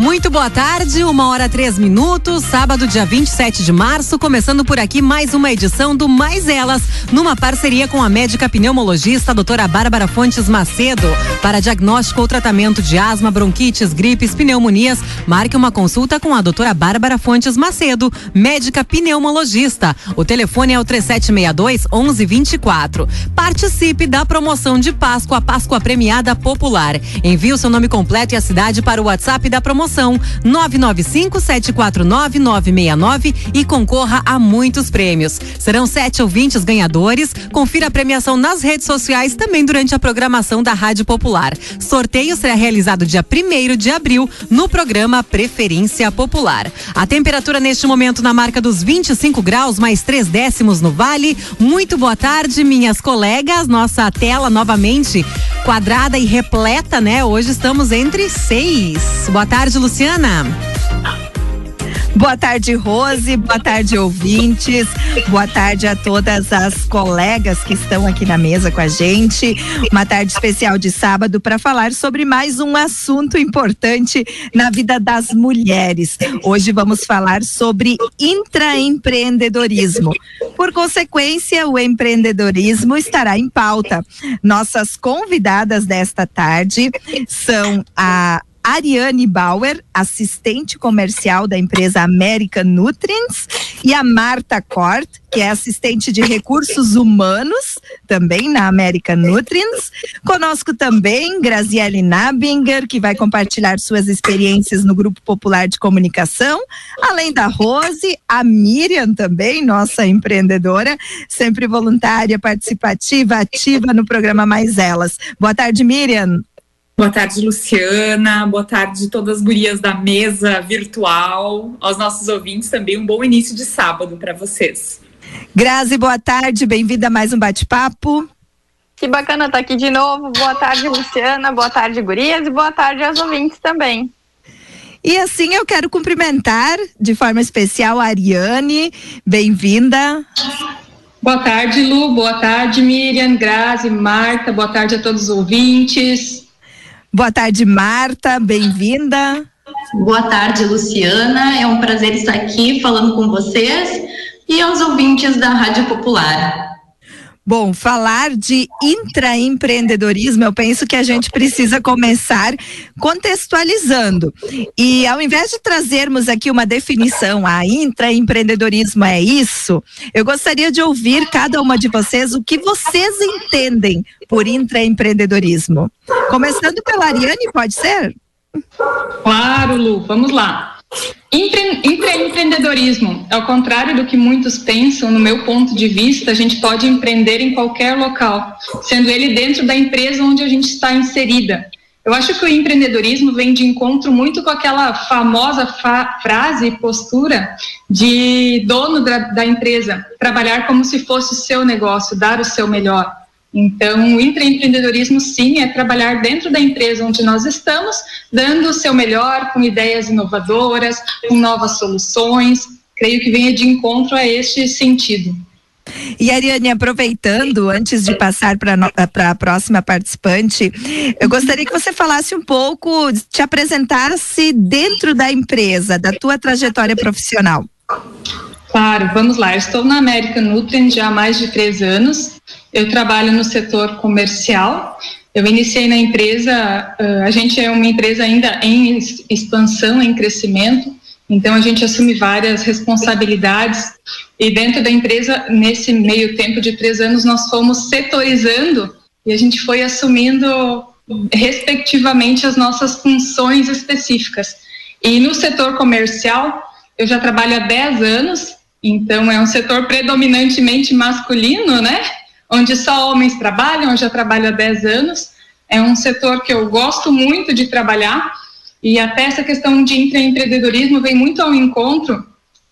Muito boa tarde, uma hora três minutos, sábado, dia 27 de março, começando por aqui mais uma edição do Mais Elas, numa parceria com a médica pneumologista doutora Bárbara Fontes Macedo. Para diagnóstico ou tratamento de asma, bronquites, gripes, pneumonias, marque uma consulta com a doutora Bárbara Fontes Macedo, médica pneumologista. O telefone é o 3762 1124. Participe da promoção de Páscoa, Páscoa Premiada Popular. Envie o seu nome completo e a cidade para o WhatsApp da promoção 995-749-969 e concorra a muitos prêmios. Serão sete ouvintes ganhadores. Confira a premiação nas redes sociais também durante a programação da Rádio Popular. Sorteio será realizado dia 1 de abril no programa Preferência Popular. A temperatura neste momento na marca dos 25 graus, mais três décimos no Vale. Muito boa tarde, minhas colegas. Nossa tela novamente quadrada e repleta, né? Hoje estamos entre seis. Boa tarde, Luciana. Boa tarde, Rose. Boa tarde, ouvintes. Boa tarde a todas as colegas que estão aqui na mesa com a gente. Uma tarde especial de sábado para falar sobre mais um assunto importante na vida das mulheres. Hoje vamos falar sobre intraempreendedorismo. Por consequência, o empreendedorismo estará em pauta. Nossas convidadas desta tarde são a Ariane Bauer, assistente comercial da empresa American Nutrients, e a Marta Cort, que é assistente de recursos humanos, também na American Nutrients. Conosco também Graziele Nabinger, que vai compartilhar suas experiências no Grupo Popular de Comunicação, além da Rose, a Miriam também, nossa empreendedora, sempre voluntária, participativa, ativa no programa Mais Elas. Boa tarde, Miriam. Boa tarde, Luciana. Boa tarde, todas as gurias da mesa virtual. Aos nossos ouvintes também, um bom início de sábado para vocês. Grazi, boa tarde. Bem-vinda a mais um bate-papo. Que bacana estar aqui de novo. Boa tarde, Luciana. Boa tarde, gurias. E boa tarde aos ouvintes também. E assim eu quero cumprimentar de forma especial a Ariane. Bem-vinda. Boa tarde, Lu. Boa tarde, Miriam, Grazi, Marta. Boa tarde a todos os ouvintes. Boa tarde, Marta, bem-vinda. Boa tarde, Luciana. É um prazer estar aqui falando com vocês e aos ouvintes da Rádio Popular. Bom, falar de intraempreendedorismo, eu penso que a gente precisa começar contextualizando. E ao invés de trazermos aqui uma definição, a intraempreendedorismo é isso, eu gostaria de ouvir cada uma de vocês o que vocês entendem por intraempreendedorismo. Começando pela Ariane, pode ser? Claro, Lu, vamos lá. Empre empreendedorismo, ao contrário do que muitos pensam, no meu ponto de vista, a gente pode empreender em qualquer local, sendo ele dentro da empresa onde a gente está inserida. Eu acho que o empreendedorismo vem de encontro muito com aquela famosa fa frase e postura de dono da, da empresa, trabalhar como se fosse o seu negócio, dar o seu melhor. Então, o intraempreendedorismo, sim, é trabalhar dentro da empresa onde nós estamos, dando o seu melhor, com ideias inovadoras, com novas soluções. Creio que venha de encontro a este sentido. E Ariane, aproveitando, antes de passar para a próxima participante, eu gostaria que você falasse um pouco, te apresentasse dentro da empresa, da tua trajetória profissional. Claro, vamos lá. Eu estou na América Nutrient já há mais de três anos. Eu trabalho no setor comercial. Eu iniciei na empresa, a gente é uma empresa ainda em expansão, em crescimento, então a gente assume várias responsabilidades e dentro da empresa, nesse meio tempo de três anos, nós fomos setorizando e a gente foi assumindo respectivamente as nossas funções específicas. E no setor comercial, eu já trabalho há 10 anos, então é um setor predominantemente masculino, né? onde só homens trabalham, eu já trabalho há 10 anos. É um setor que eu gosto muito de trabalhar e até essa questão de intraempreendedorismo vem muito ao encontro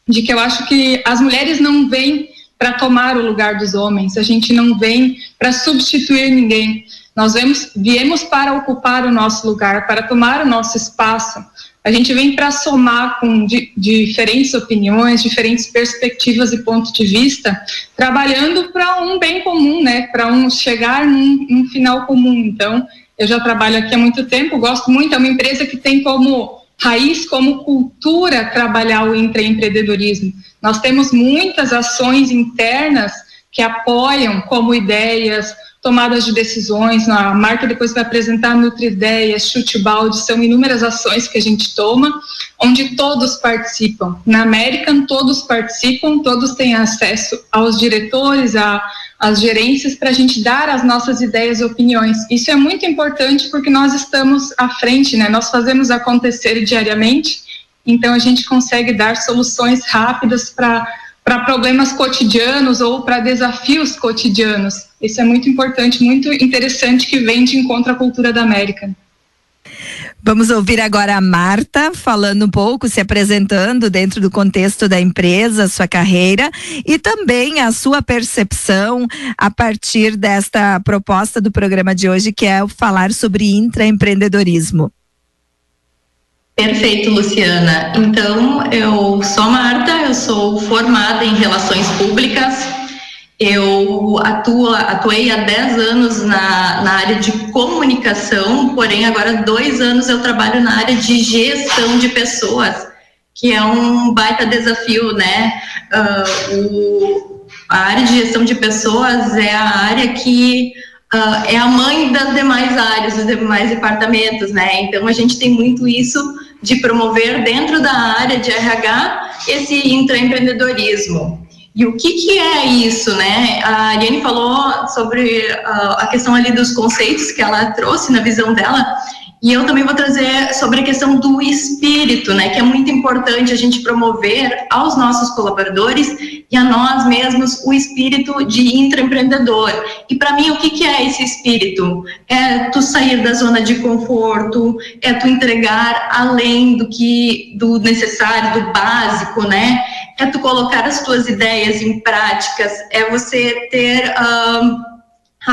de que eu acho que as mulheres não vêm para tomar o lugar dos homens, a gente não vem para substituir ninguém. Nós vemos, viemos para ocupar o nosso lugar, para tomar o nosso espaço. A gente vem para somar com di, diferentes opiniões, diferentes perspectivas e pontos de vista, trabalhando para um bem comum, né? Para um chegar num, num final comum. Então, eu já trabalho aqui há muito tempo, gosto muito. É uma empresa que tem como raiz como cultura trabalhar o intraempreendedorismo. Nós temos muitas ações internas que apoiam como ideias, tomadas de decisões. A marca depois vai apresentar Nutri-Ideias, Chute Balde, são inúmeras ações que a gente toma, onde todos participam. Na American, todos participam, todos têm acesso aos diretores, a, às gerências, para a gente dar as nossas ideias e opiniões. Isso é muito importante porque nós estamos à frente, né? nós fazemos acontecer diariamente, então a gente consegue dar soluções rápidas para para problemas cotidianos ou para desafios cotidianos. Isso é muito importante, muito interessante que vem de encontro à cultura da América. Vamos ouvir agora a Marta falando um pouco, se apresentando dentro do contexto da empresa, sua carreira e também a sua percepção a partir desta proposta do programa de hoje, que é o falar sobre intraempreendedorismo. Perfeito, Luciana. Então, eu sou Marta, eu sou formada em Relações Públicas. Eu atuo, atuei há 10 anos na, na área de comunicação, porém, agora dois anos eu trabalho na área de gestão de pessoas, que é um baita desafio, né? Uh, o, a área de gestão de pessoas é a área que uh, é a mãe das demais áreas, dos demais departamentos, né? Então, a gente tem muito isso de promover dentro da área de RH esse intraempreendedorismo. E o que, que é isso, né? A Ariane falou sobre uh, a questão ali dos conceitos que ela trouxe na visão dela, e eu também vou trazer sobre a questão do espírito, né, que é muito importante a gente promover aos nossos colaboradores e a nós mesmos o espírito de intraempreendedor. E para mim, o que, que é esse espírito? É tu sair da zona de conforto, é tu entregar além do que do necessário, do básico, né? É tu colocar as tuas ideias em práticas, é você ter uh,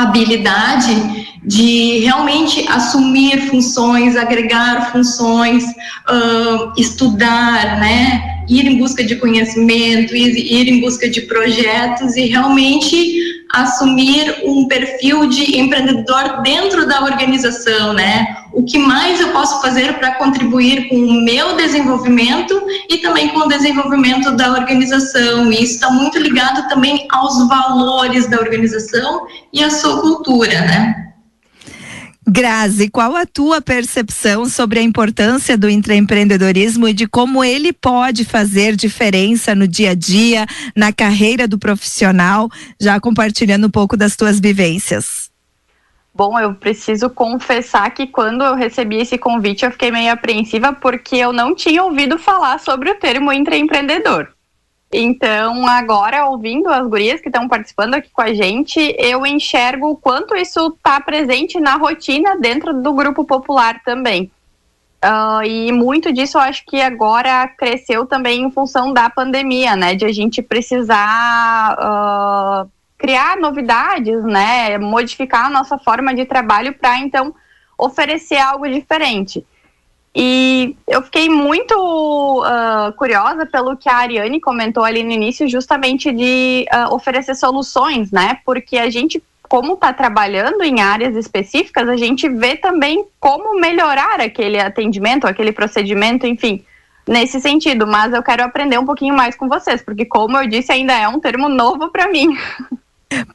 habilidade de realmente assumir funções, agregar funções, uh, estudar, né? Ir em busca de conhecimento, ir, em busca de projetos e realmente assumir um perfil de empreendedor dentro da organização, né? O que mais eu posso fazer para contribuir com o meu desenvolvimento e também com o desenvolvimento da organização. E isso está muito ligado também aos valores da organização e à sua cultura, né? Grazi, qual a tua percepção sobre a importância do intraempreendedorismo e de como ele pode fazer diferença no dia a dia, na carreira do profissional, já compartilhando um pouco das tuas vivências? Bom, eu preciso confessar que quando eu recebi esse convite eu fiquei meio apreensiva porque eu não tinha ouvido falar sobre o termo intraempreendedor. Então, agora, ouvindo as gurias que estão participando aqui com a gente, eu enxergo o quanto isso está presente na rotina dentro do grupo popular também. Uh, e muito disso eu acho que agora cresceu também em função da pandemia, né? De a gente precisar uh, criar novidades, né? Modificar a nossa forma de trabalho para então oferecer algo diferente. E eu fiquei muito uh, curiosa pelo que a Ariane comentou ali no início, justamente de uh, oferecer soluções, né? Porque a gente, como está trabalhando em áreas específicas, a gente vê também como melhorar aquele atendimento, aquele procedimento, enfim, nesse sentido. Mas eu quero aprender um pouquinho mais com vocês, porque, como eu disse, ainda é um termo novo para mim.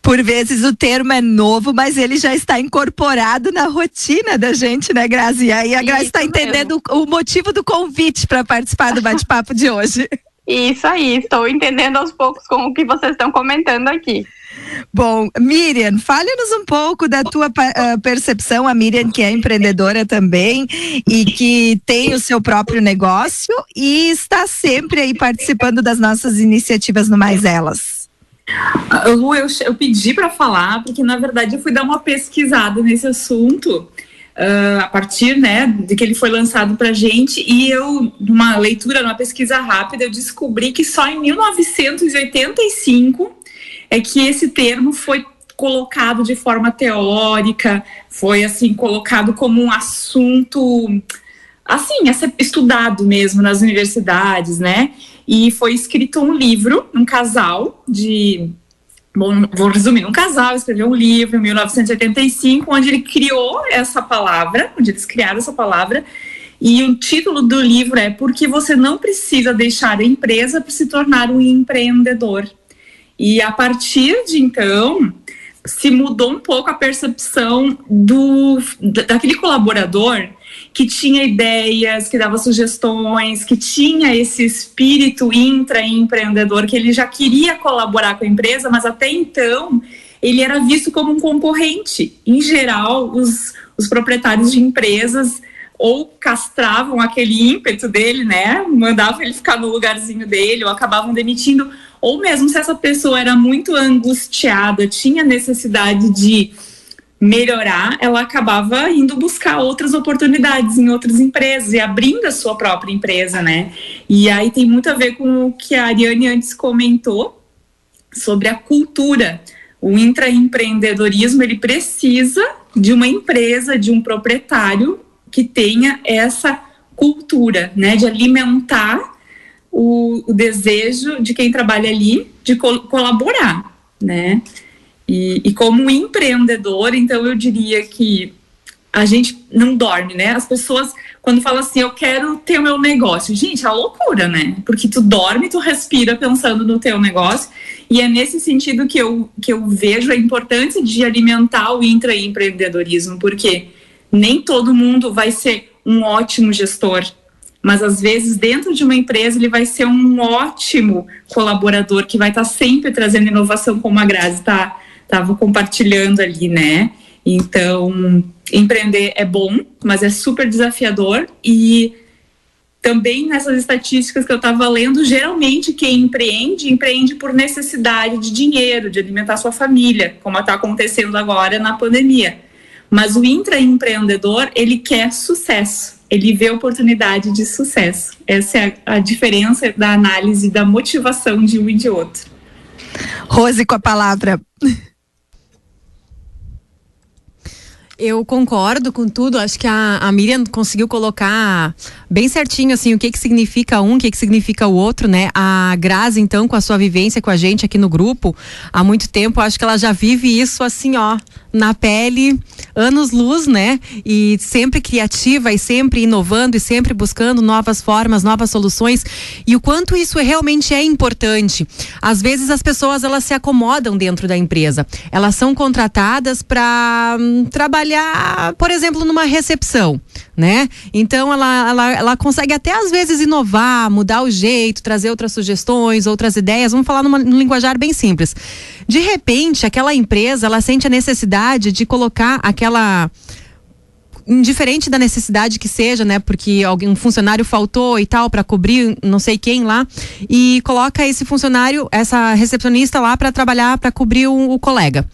Por vezes o termo é novo, mas ele já está incorporado na rotina da gente, né, Grazi? E aí a Grazi está entendendo o, o motivo do convite para participar do bate-papo de hoje. Isso aí, estou entendendo aos poucos com o que vocês estão comentando aqui. Bom, Miriam, fale-nos um pouco da tua uh, percepção, a Miriam que é empreendedora também e que tem o seu próprio negócio e está sempre aí participando das nossas iniciativas no Mais Elas. Lu, eu, eu pedi para falar, porque na verdade eu fui dar uma pesquisada nesse assunto. Uh, a partir né, de que ele foi lançado para gente e eu, numa leitura, numa pesquisa rápida, eu descobri que só em 1985 é que esse termo foi colocado de forma teórica, foi assim colocado como um assunto assim, estudado mesmo nas universidades, né? E foi escrito um livro, um casal de. Bom, vou resumir: um casal escreveu um livro em 1985, onde ele criou essa palavra, onde eles criaram essa palavra, E o título do livro é Porque você não precisa deixar a empresa para se tornar um empreendedor. E a partir de então, se mudou um pouco a percepção do daquele colaborador que tinha ideias, que dava sugestões, que tinha esse espírito intraempreendedor, que ele já queria colaborar com a empresa, mas até então ele era visto como um concorrente. Em geral, os, os proprietários de empresas ou castravam aquele ímpeto dele, né? Mandavam ele ficar no lugarzinho dele, ou acabavam demitindo, ou mesmo se essa pessoa era muito angustiada, tinha necessidade de melhorar, ela acabava indo buscar outras oportunidades em outras empresas e abrindo a sua própria empresa, né? E aí tem muito a ver com o que a Ariane antes comentou sobre a cultura. O intraempreendedorismo, ele precisa de uma empresa, de um proprietário que tenha essa cultura, né, de alimentar o, o desejo de quem trabalha ali de col colaborar, né? E, e como empreendedor, então eu diria que a gente não dorme, né? As pessoas, quando falam assim, eu quero ter o meu negócio, gente, é uma loucura, né? Porque tu dorme, tu respira pensando no teu negócio, e é nesse sentido que eu, que eu vejo a importância de alimentar o intraempreendedorismo, porque nem todo mundo vai ser um ótimo gestor, mas às vezes dentro de uma empresa ele vai ser um ótimo colaborador que vai estar sempre trazendo inovação, como a Grazi está estava compartilhando ali, né? Então, empreender é bom, mas é super desafiador e também nessas estatísticas que eu estava lendo, geralmente quem empreende, empreende por necessidade de dinheiro, de alimentar sua família, como está acontecendo agora na pandemia. Mas o intraempreendedor, ele quer sucesso, ele vê oportunidade de sucesso. Essa é a, diferença da análise da motivação de um e de outro. Rose, com a palavra. Eu concordo com tudo. Acho que a, a Miriam conseguiu colocar bem certinho assim o que que significa um, o que que significa o outro, né? A Grazi, então, com a sua vivência com a gente aqui no grupo há muito tempo, acho que ela já vive isso assim, ó, na pele, anos luz, né? E sempre criativa e sempre inovando e sempre buscando novas formas, novas soluções. E o quanto isso realmente é importante. Às vezes as pessoas elas se acomodam dentro da empresa. Elas são contratadas para hum, trabalhar, por exemplo, numa recepção, né? Então ela, ela, ela consegue até às vezes inovar, mudar o jeito, trazer outras sugestões, outras ideias. Vamos falar numa, num linguajar bem simples. De repente, aquela empresa ela sente a necessidade de colocar aquela indiferente da necessidade que seja, né? Porque alguém, um funcionário faltou e tal para cobrir não sei quem lá e coloca esse funcionário, essa recepcionista lá para trabalhar para cobrir o, o colega.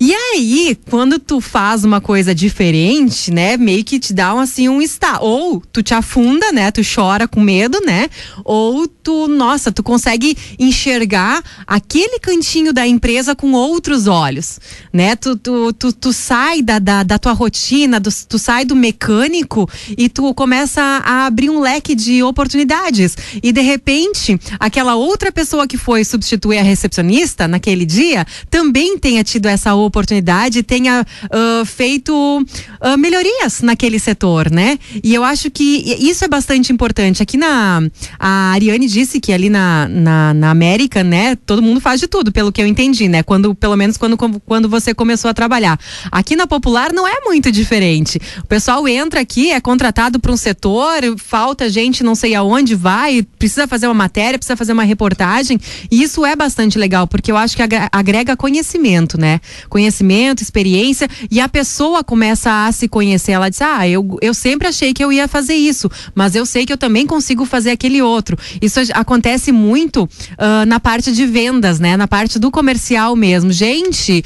E aí, quando tu faz uma coisa diferente, né, meio que te dá um, assim um está, ou tu te afunda, né, tu chora com medo, né, ou tu, nossa, tu consegue enxergar aquele cantinho da empresa com outros olhos, né? Tu, tu, tu, tu sai da, da, da tua rotina, do, tu sai do mecânico e tu começa a abrir um leque de oportunidades e de repente aquela outra pessoa que foi substituir a recepcionista naquele dia também tenha tido essa oportunidade tenha uh, feito uh, melhorias naquele setor, né? E eu acho que isso é bastante importante. Aqui na a Ariane disse que ali na, na, na América, né, todo mundo faz de tudo, pelo que eu entendi, né? Quando, pelo menos quando, quando você começou a trabalhar. Aqui na Popular não é muito diferente. O pessoal entra aqui, é contratado para um setor, falta gente não sei aonde vai, precisa fazer uma matéria, precisa fazer uma reportagem. E isso é bastante legal, porque eu acho que agrega conhecimento, né? Conhecimento, experiência, e a pessoa começa a se conhecer. Ela diz: Ah, eu, eu sempre achei que eu ia fazer isso, mas eu sei que eu também consigo fazer aquele outro. Isso acontece muito uh, na parte de vendas, né? Na parte do comercial mesmo. Gente,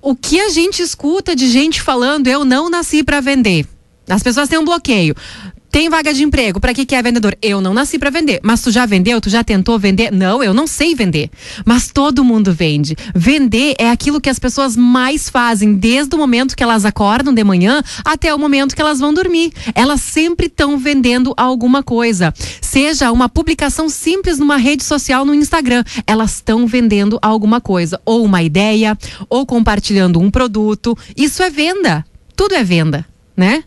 o que a gente escuta de gente falando, eu não nasci para vender. As pessoas têm um bloqueio. Tem vaga de emprego. Para que que é vendedor? Eu não nasci para vender. Mas tu já vendeu? Tu já tentou vender? Não, eu não sei vender. Mas todo mundo vende. Vender é aquilo que as pessoas mais fazem desde o momento que elas acordam de manhã até o momento que elas vão dormir. Elas sempre estão vendendo alguma coisa. Seja uma publicação simples numa rede social no Instagram, elas estão vendendo alguma coisa, ou uma ideia, ou compartilhando um produto. Isso é venda. Tudo é venda, né?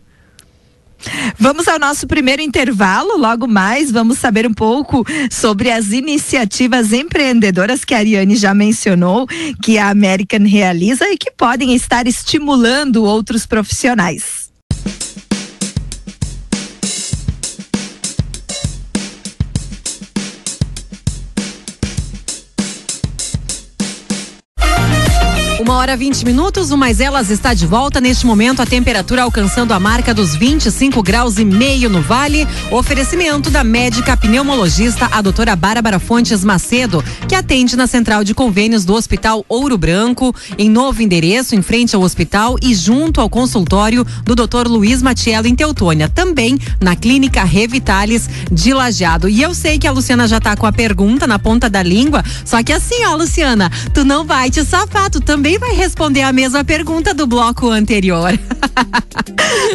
Vamos ao nosso primeiro intervalo. Logo mais, vamos saber um pouco sobre as iniciativas empreendedoras que a Ariane já mencionou, que a American realiza e que podem estar estimulando outros profissionais. Uma hora 20 minutos, o Mais Elas está de volta. Neste momento, a temperatura alcançando a marca dos 25 graus e meio no Vale. Oferecimento da médica pneumologista, a doutora Bárbara Fontes Macedo, que atende na central de convênios do Hospital Ouro Branco, em novo endereço, em frente ao hospital e junto ao consultório do doutor Luiz Matiello, em Teutônia. Também na Clínica Revitalis de Lajeado. E eu sei que a Luciana já está com a pergunta na ponta da língua, só que assim, ó, Luciana, tu não vai te safar, tu também vai responder a mesma pergunta do bloco anterior.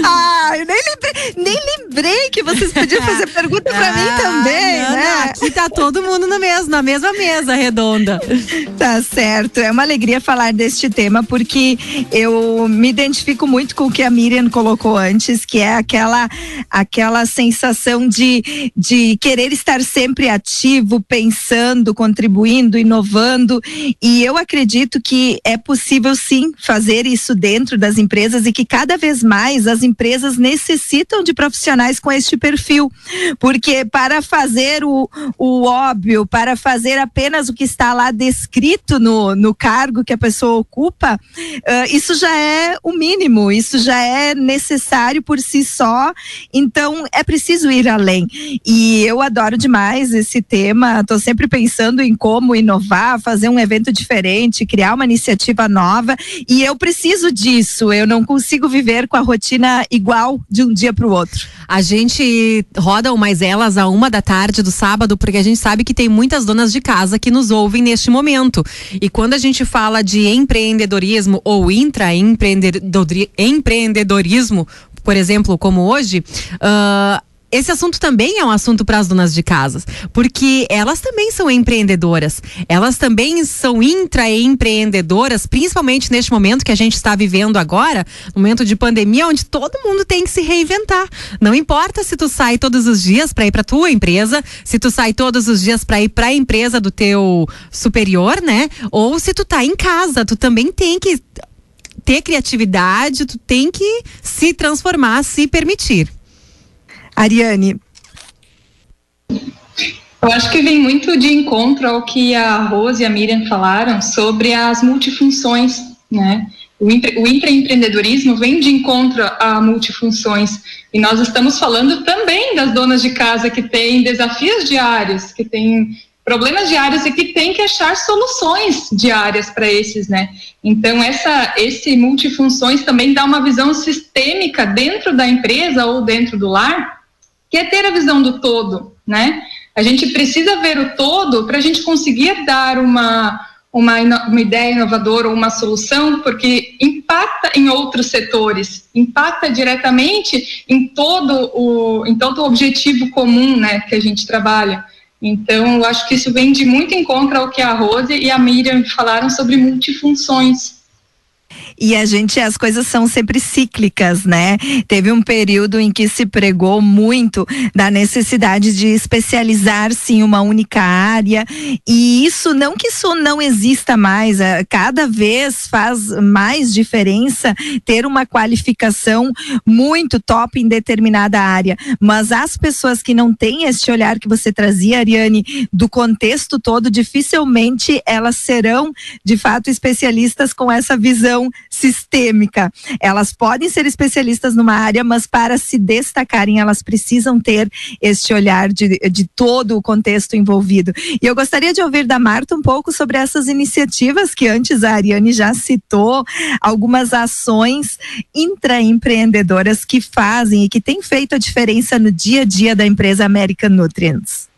ah, eu nem lembrei, nem lembrei que vocês podiam fazer pergunta para ah, mim também, não, né? Não, aqui tá todo mundo no mesmo, na mesma mesa redonda. Tá certo. É uma alegria falar deste tema porque eu me identifico muito com o que a Miriam colocou antes, que é aquela aquela sensação de, de querer estar sempre ativo, pensando, contribuindo, inovando. E eu acredito que é possível possível sim fazer isso dentro das empresas e que cada vez mais as empresas necessitam de profissionais com este perfil. Porque para fazer o, o óbvio, para fazer apenas o que está lá descrito no, no cargo que a pessoa ocupa, uh, isso já é o mínimo, isso já é necessário por si só. Então é preciso ir além. E eu adoro demais esse tema, estou sempre pensando em como inovar, fazer um evento diferente, criar uma iniciativa nova e eu preciso disso. Eu não consigo viver com a rotina igual de um dia para o outro. A gente roda o Mais Elas a uma da tarde do sábado, porque a gente sabe que tem muitas donas de casa que nos ouvem neste momento. E quando a gente fala de empreendedorismo ou intraempreendedorismo, por exemplo, como hoje, uh, esse assunto também é um assunto para as donas de casas, porque elas também são empreendedoras. Elas também são intraempreendedoras, principalmente neste momento que a gente está vivendo agora, momento de pandemia, onde todo mundo tem que se reinventar. Não importa se tu sai todos os dias para ir para tua empresa, se tu sai todos os dias para ir para a empresa do teu superior, né? Ou se tu tá em casa, tu também tem que ter criatividade, tu tem que se transformar, se permitir. Ariane. Eu acho que vem muito de encontro ao que a Rose e a Miriam falaram sobre as multifunções, né? O, empre, o intraempreendedorismo vem de encontro a multifunções. E nós estamos falando também das donas de casa que têm desafios diários, que têm problemas diários e que tem que achar soluções diárias para esses, né? Então essa esse multifunções também dá uma visão sistêmica dentro da empresa ou dentro do lar que é ter a visão do todo, né? A gente precisa ver o todo para a gente conseguir dar uma, uma, uma ideia inovadora ou uma solução, porque impacta em outros setores, impacta diretamente em todo o, em todo o objetivo comum né, que a gente trabalha. Então, eu acho que isso vem de muito em contra ao que a Rose e a Miriam falaram sobre multifunções. E a gente, as coisas são sempre cíclicas, né? Teve um período em que se pregou muito da necessidade de especializar-se em uma única área. E isso, não que isso não exista mais, é, cada vez faz mais diferença ter uma qualificação muito top em determinada área. Mas as pessoas que não têm este olhar que você trazia, Ariane, do contexto todo, dificilmente elas serão, de fato, especialistas com essa visão sistêmica. Elas podem ser especialistas numa área, mas para se destacarem, elas precisam ter este olhar de, de todo o contexto envolvido. E eu gostaria de ouvir da Marta um pouco sobre essas iniciativas que antes a Ariane já citou, algumas ações intraempreendedoras que fazem e que têm feito a diferença no dia a dia da empresa American Nutrients.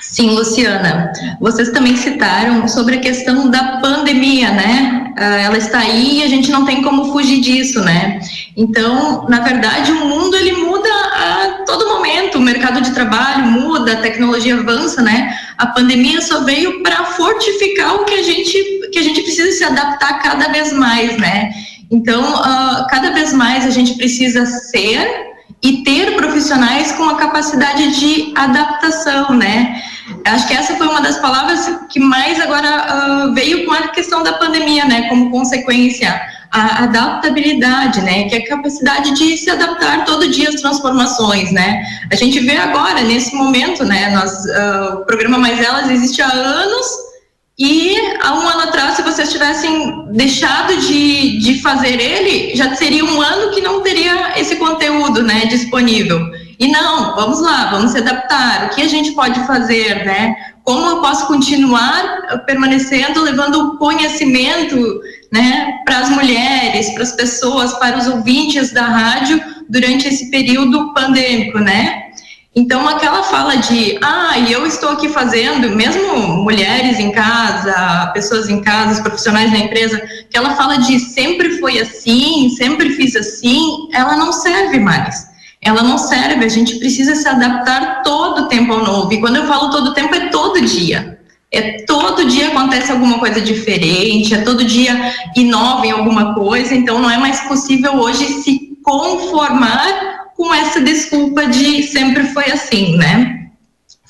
Sim, Luciana. Vocês também citaram sobre a questão da pandemia, né? Ah, ela está aí e a gente não tem como fugir disso, né? Então, na verdade, o mundo ele muda a todo momento. O mercado de trabalho muda, a tecnologia avança, né? A pandemia só veio para fortificar o que a gente que a gente precisa se adaptar cada vez mais, né? Então, uh, cada vez mais a gente precisa ser e ter profissionais com a capacidade de adaptação, né? Acho que essa foi uma das palavras que mais agora uh, veio com a questão da pandemia, né? Como consequência, a adaptabilidade, né? Que é a capacidade de se adaptar todo dia às transformações, né? A gente vê agora, nesse momento, né? Nós, uh, o programa Mais Elas existe há anos e há um ano atrás, se vocês tivessem deixado de, de fazer ele, já seria um ano que não teria esse conteúdo né, disponível. E não, vamos lá, vamos se adaptar. O que a gente pode fazer, né? Como eu posso continuar permanecendo, levando conhecimento né, para as mulheres, para as pessoas, para os ouvintes da rádio durante esse período pandêmico, né? Então, aquela fala de, ah, eu estou aqui fazendo, mesmo mulheres em casa, pessoas em casa, profissionais na empresa, que ela fala de sempre foi assim, sempre fiz assim, ela não serve mais. Ela não serve, a gente precisa se adaptar todo o tempo ao novo. E quando eu falo todo o tempo, é todo dia. É todo dia acontece alguma coisa diferente, é todo dia inova em alguma coisa, então não é mais possível hoje se conformar com essa desculpa de sempre foi assim, né?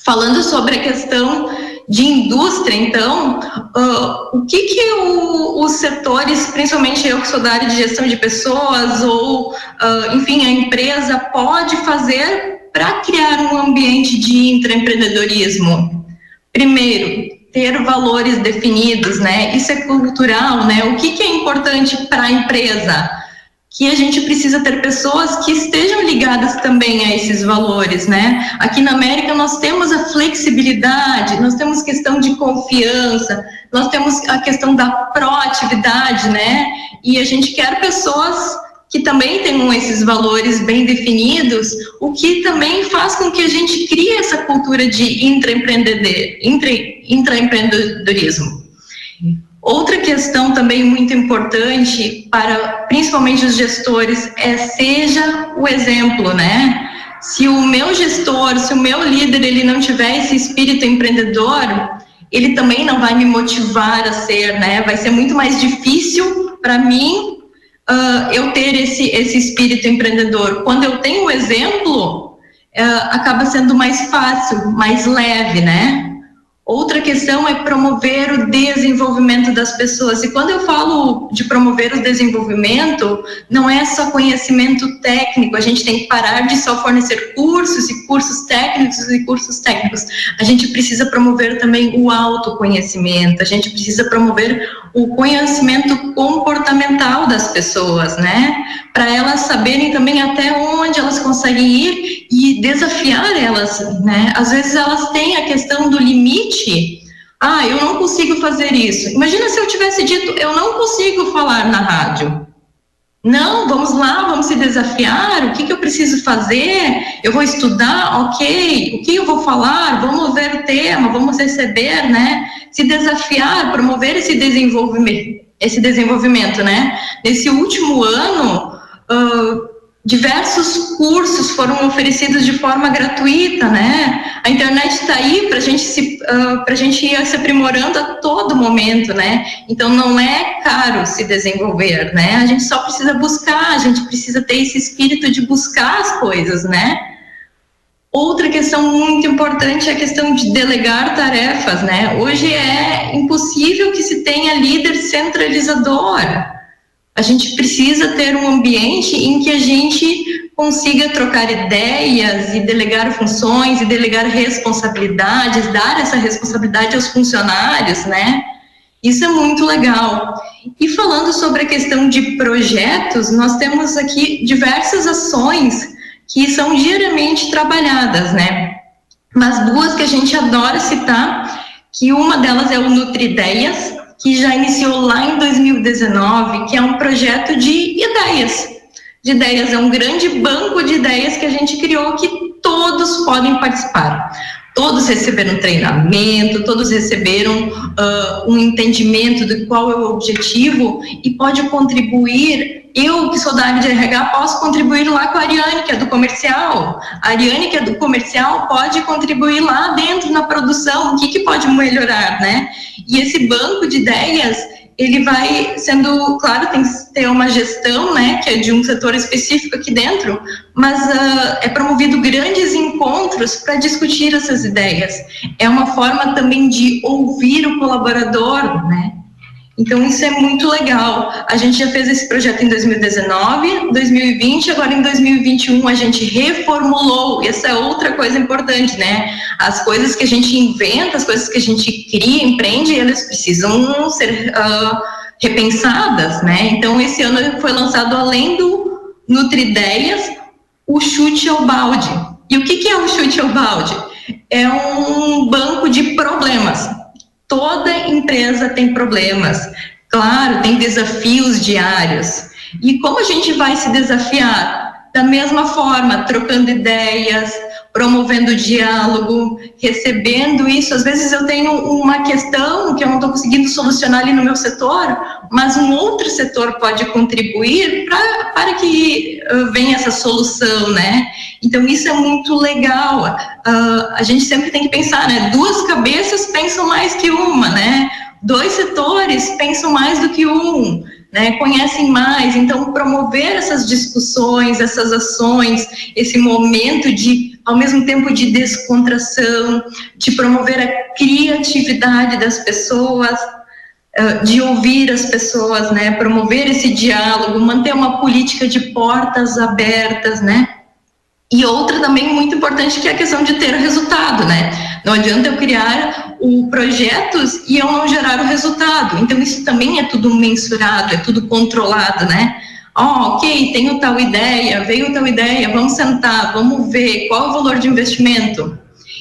Falando sobre a questão de indústria, então, uh, o que que o, os setores, principalmente eu que sou da área de gestão de pessoas, ou, uh, enfim, a empresa pode fazer para criar um ambiente de intraempreendedorismo? Primeiro, ter valores definidos, né? Isso é cultural, né? O que que é importante para a empresa? Que a gente precisa ter pessoas que estejam ligadas também a esses valores, né? Aqui na América nós temos a flexibilidade, nós temos questão de confiança, nós temos a questão da proatividade, né? E a gente quer pessoas que também tenham esses valores bem definidos, o que também faz com que a gente crie essa cultura de intraempreendedorismo. Outra questão também muito importante para principalmente os gestores é seja o exemplo, né? Se o meu gestor, se o meu líder ele não tiver esse espírito empreendedor, ele também não vai me motivar a ser, né? Vai ser muito mais difícil para mim uh, eu ter esse esse espírito empreendedor. Quando eu tenho o exemplo, uh, acaba sendo mais fácil, mais leve, né? Outra questão é promover o desenvolvimento das pessoas. E quando eu falo de promover o desenvolvimento, não é só conhecimento técnico, a gente tem que parar de só fornecer cursos e cursos técnicos e cursos técnicos. A gente precisa promover também o autoconhecimento, a gente precisa promover o conhecimento comportamental das pessoas, né? Para elas saberem também até onde elas conseguem ir e desafiar elas, né? Às vezes elas têm a questão do limite. Ah, eu não consigo fazer isso. Imagina se eu tivesse dito, eu não consigo falar na rádio. Não, vamos lá, vamos se desafiar. O que, que eu preciso fazer? Eu vou estudar, ok. O que eu vou falar? Vamos ver o tema, vamos receber, né? Se desafiar, promover esse desenvolvimento, esse desenvolvimento, né? Nesse último ano, uh, diversos cursos foram oferecidos de forma gratuita, né? A internet está aí para gente se, uh, para a gente ir se aprimorando a todo momento, né? Então não é caro se desenvolver, né? A gente só precisa buscar, a gente precisa ter esse espírito de buscar as coisas, né? Outra questão muito importante é a questão de delegar tarefas, né? Hoje é impossível que se tenha líder centralizador a gente precisa ter um ambiente em que a gente consiga trocar ideias e delegar funções e delegar responsabilidades, dar essa responsabilidade aos funcionários, né? Isso é muito legal. E falando sobre a questão de projetos, nós temos aqui diversas ações que são diariamente trabalhadas, né? Mas duas que a gente adora citar, que uma delas é o Nutrideias, que já iniciou lá em 2019, que é um projeto de ideias. De ideias, é um grande banco de ideias que a gente criou que todos podem participar. Todos receberam treinamento, todos receberam uh, um entendimento de qual é o objetivo e pode contribuir eu, que sou da área de RH, posso contribuir lá com a Ariane, que é do comercial. A Ariane, que é do comercial, pode contribuir lá dentro na produção, o que, que pode melhorar, né? E esse banco de ideias, ele vai sendo, claro, tem que ter uma gestão, né, que é de um setor específico aqui dentro, mas uh, é promovido grandes encontros para discutir essas ideias. É uma forma também de ouvir o colaborador, né? Então isso é muito legal. A gente já fez esse projeto em 2019, 2020, agora em 2021 a gente reformulou. Essa é outra coisa importante, né? As coisas que a gente inventa, as coisas que a gente cria, empreende, elas precisam ser uh, repensadas, né? Então esse ano foi lançado além do Nutrideias, o chute ao balde. E o que, que é o chute ao balde? É um banco de problemas Toda empresa tem problemas. Claro, tem desafios diários. E como a gente vai se desafiar? Da mesma forma, trocando ideias, promovendo diálogo, recebendo isso. Às vezes eu tenho uma questão que eu não estou conseguindo solucionar ali no meu setor, mas um outro setor pode contribuir pra, para que uh, venha essa solução, né? Então isso é muito legal. Uh, a gente sempre tem que pensar, né? Duas cabeças pensam mais que uma, né? Dois setores pensam mais do que um né, conhecem mais, então promover essas discussões, essas ações, esse momento de, ao mesmo tempo, de descontração, de promover a criatividade das pessoas, de ouvir as pessoas, né, promover esse diálogo, manter uma política de portas abertas, né, e outra também muito importante que é a questão de ter resultado, né? Não adianta eu criar o projetos e eu não gerar o resultado. Então isso também é tudo mensurado, é tudo controlado, né? Oh, ok, tenho tal ideia, veio tal ideia, vamos sentar, vamos ver qual é o valor de investimento.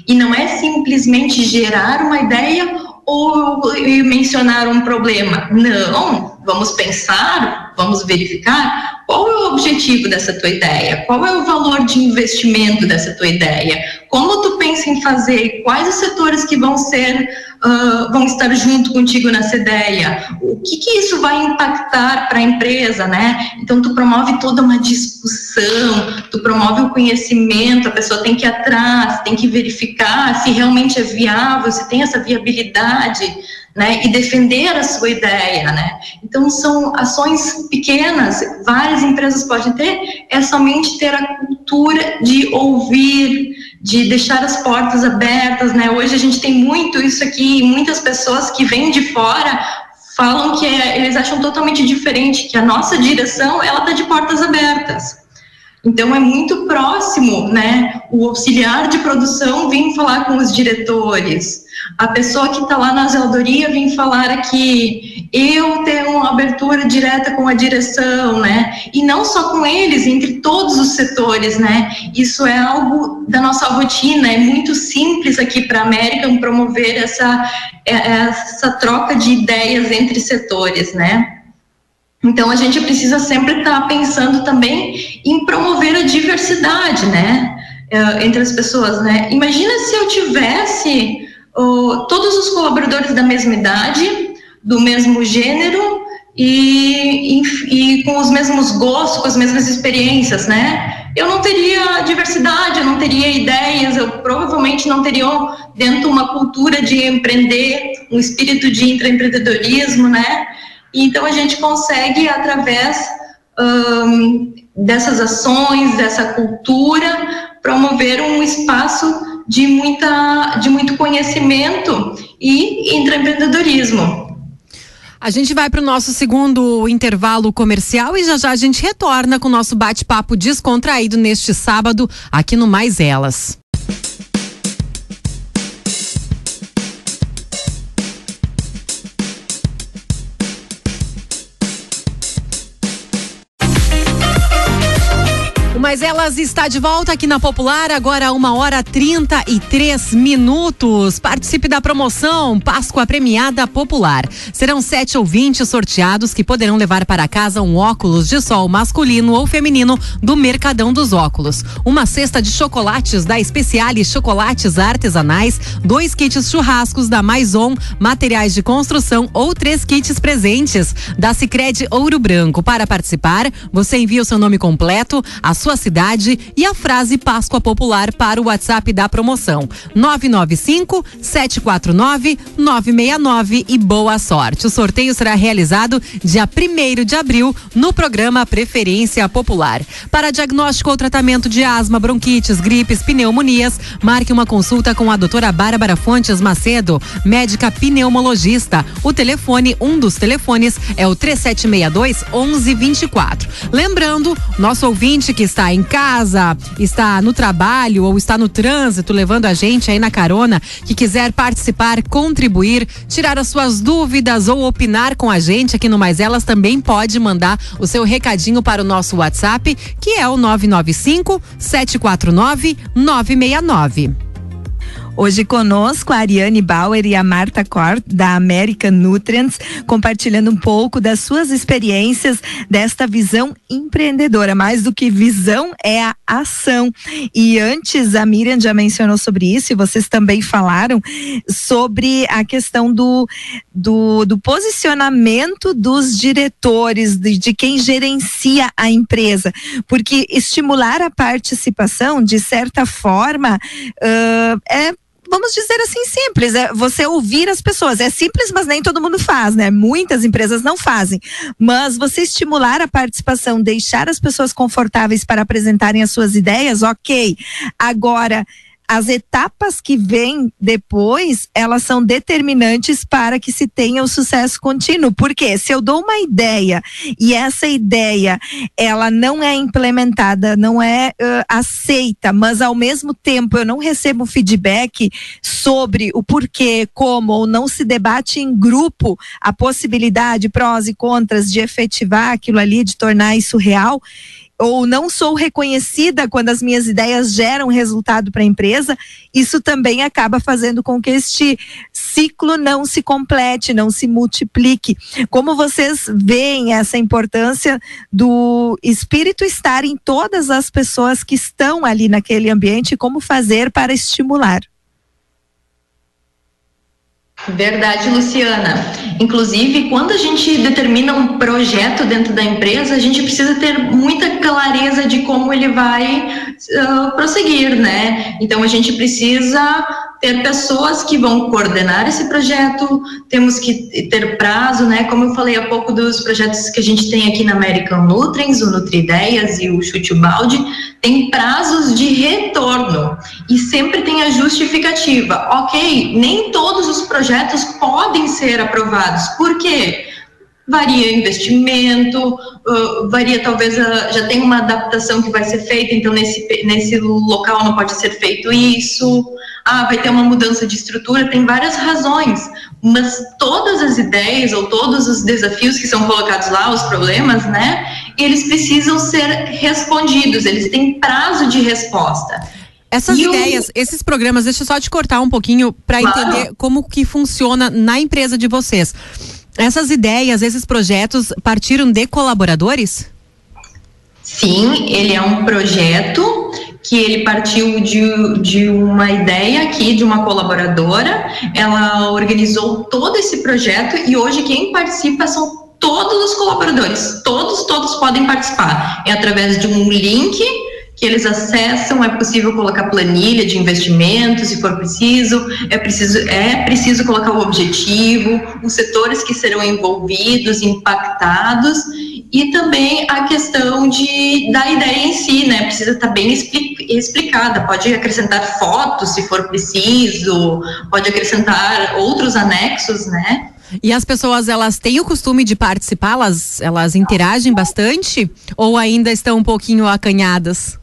E não é simplesmente gerar uma ideia ou mencionar um problema. Não, vamos pensar, vamos verificar qual é o objetivo dessa tua ideia, qual é o valor de investimento dessa tua ideia, como tu pensa em fazer, quais os setores que vão ser uh, vão estar junto contigo nessa ideia, o que que isso vai impactar para a empresa, né? Então tu promove toda uma discussão, tu promove o conhecimento, a pessoa tem que ir atrás, tem que verificar se realmente é viável, se tem essa viabilidade né, e defender a sua ideia, né? Então são ações pequenas, várias empresas podem ter, é somente ter a cultura de ouvir, de deixar as portas abertas, né? Hoje a gente tem muito isso aqui, muitas pessoas que vêm de fora falam que é, eles acham totalmente diferente, que a nossa direção ela tá de portas abertas. Então é muito próximo, né? O auxiliar de produção vem falar com os diretores, a pessoa que está lá na zeladoria vem falar aqui, eu tenho uma abertura direta com a direção, né? E não só com eles, entre todos os setores, né? Isso é algo da nossa rotina, é muito simples aqui para a América promover essa, é, essa troca de ideias entre setores, né? Então a gente precisa sempre estar tá pensando também em promover a diversidade, né? É, entre as pessoas, né? Imagina se eu tivesse todos os colaboradores da mesma idade, do mesmo gênero e, e, e, com os mesmos gostos, com as mesmas experiências, né? Eu não teria diversidade, eu não teria ideias, eu provavelmente não teria dentro uma cultura de empreender, um espírito de intraempreendedorismo, né? Então a gente consegue através um, dessas ações, dessa cultura, promover um espaço de, muita, de muito conhecimento e intraempreendedorismo. A gente vai para o nosso segundo intervalo comercial e já já a gente retorna com o nosso bate-papo descontraído neste sábado aqui no Mais Elas. Mas elas está de volta aqui na Popular, agora uma hora trinta e três minutos. Participe da promoção Páscoa Premiada Popular. Serão sete ouvintes sorteados que poderão levar para casa um óculos de sol masculino ou feminino do Mercadão dos Óculos. Uma cesta de chocolates da Especiale Chocolates Artesanais, dois kits churrascos da Maison Materiais de Construção ou três kits presentes da Sicredi Ouro Branco. Para participar, você envia o seu nome completo, a sua cidade e a frase Páscoa Popular para o WhatsApp da promoção. 995 749 969 e boa sorte. O sorteio será realizado dia 1 de abril no programa Preferência Popular. Para diagnóstico ou tratamento de asma, bronquites, gripes, pneumonias, marque uma consulta com a doutora Bárbara Fontes Macedo, médica pneumologista. O telefone, um dos telefones, é o 3762 1124. Lembrando, nosso ouvinte que está em casa, está no trabalho ou está no trânsito, levando a gente aí na carona, que quiser participar, contribuir, tirar as suas dúvidas ou opinar com a gente aqui no Mais Elas, também pode mandar o seu recadinho para o nosso WhatsApp, que é o 995 749 969. Hoje conosco a Ariane Bauer e a Marta Cort, da American Nutrients, compartilhando um pouco das suas experiências desta visão empreendedora. Mais do que visão, é a ação. E antes, a Miriam já mencionou sobre isso, e vocês também falaram sobre a questão do, do, do posicionamento dos diretores, de, de quem gerencia a empresa. Porque estimular a participação, de certa forma, uh, é vamos dizer assim, simples. É você ouvir as pessoas. É simples, mas nem todo mundo faz, né? Muitas empresas não fazem. Mas você estimular a participação, deixar as pessoas confortáveis para apresentarem as suas ideias, ok. Agora, as etapas que vêm depois, elas são determinantes para que se tenha o sucesso contínuo. Porque se eu dou uma ideia e essa ideia ela não é implementada, não é uh, aceita, mas ao mesmo tempo eu não recebo feedback sobre o porquê, como ou não se debate em grupo a possibilidade, prós e contras de efetivar aquilo ali, de tornar isso real, ou não sou reconhecida quando as minhas ideias geram resultado para a empresa, isso também acaba fazendo com que este ciclo não se complete, não se multiplique. Como vocês veem essa importância do espírito estar em todas as pessoas que estão ali naquele ambiente e como fazer para estimular? Verdade, Luciana. Inclusive, quando a gente determina um projeto dentro da empresa, a gente precisa ter muita clareza de como ele vai uh, prosseguir, né? Então, a gente precisa ter pessoas que vão coordenar esse projeto, temos que ter prazo, né? Como eu falei há pouco dos projetos que a gente tem aqui na American Nutrients, o Nutrideias e o Chute Balde, tem prazos de retorno e sempre tem a justificativa. Ok, nem todos os projetos podem ser aprovados. Por quê? varia investimento, uh, varia talvez já tem uma adaptação que vai ser feita, então nesse, nesse local não pode ser feito isso, ah, vai ter uma mudança de estrutura, tem várias razões, mas todas as ideias ou todos os desafios que são colocados lá, os problemas, né, eles precisam ser respondidos, eles têm prazo de resposta. Essas e ideias, o... esses programas, deixa eu só te cortar um pouquinho para claro. entender como que funciona na empresa de vocês. Essas ideias, esses projetos partiram de colaboradores? Sim, ele é um projeto que ele partiu de, de uma ideia aqui de uma colaboradora. Ela organizou todo esse projeto e hoje quem participa são todos os colaboradores. Todos, todos podem participar. É através de um link que eles acessam, é possível colocar planilha de investimentos, se for preciso, é preciso, é preciso colocar o objetivo, os setores que serão envolvidos, impactados, e também a questão de, da ideia em si, né, precisa estar bem explicada, pode acrescentar fotos, se for preciso, pode acrescentar outros anexos, né, e as pessoas, elas têm o costume de participar? Elas, elas interagem bastante? Ou ainda estão um pouquinho acanhadas?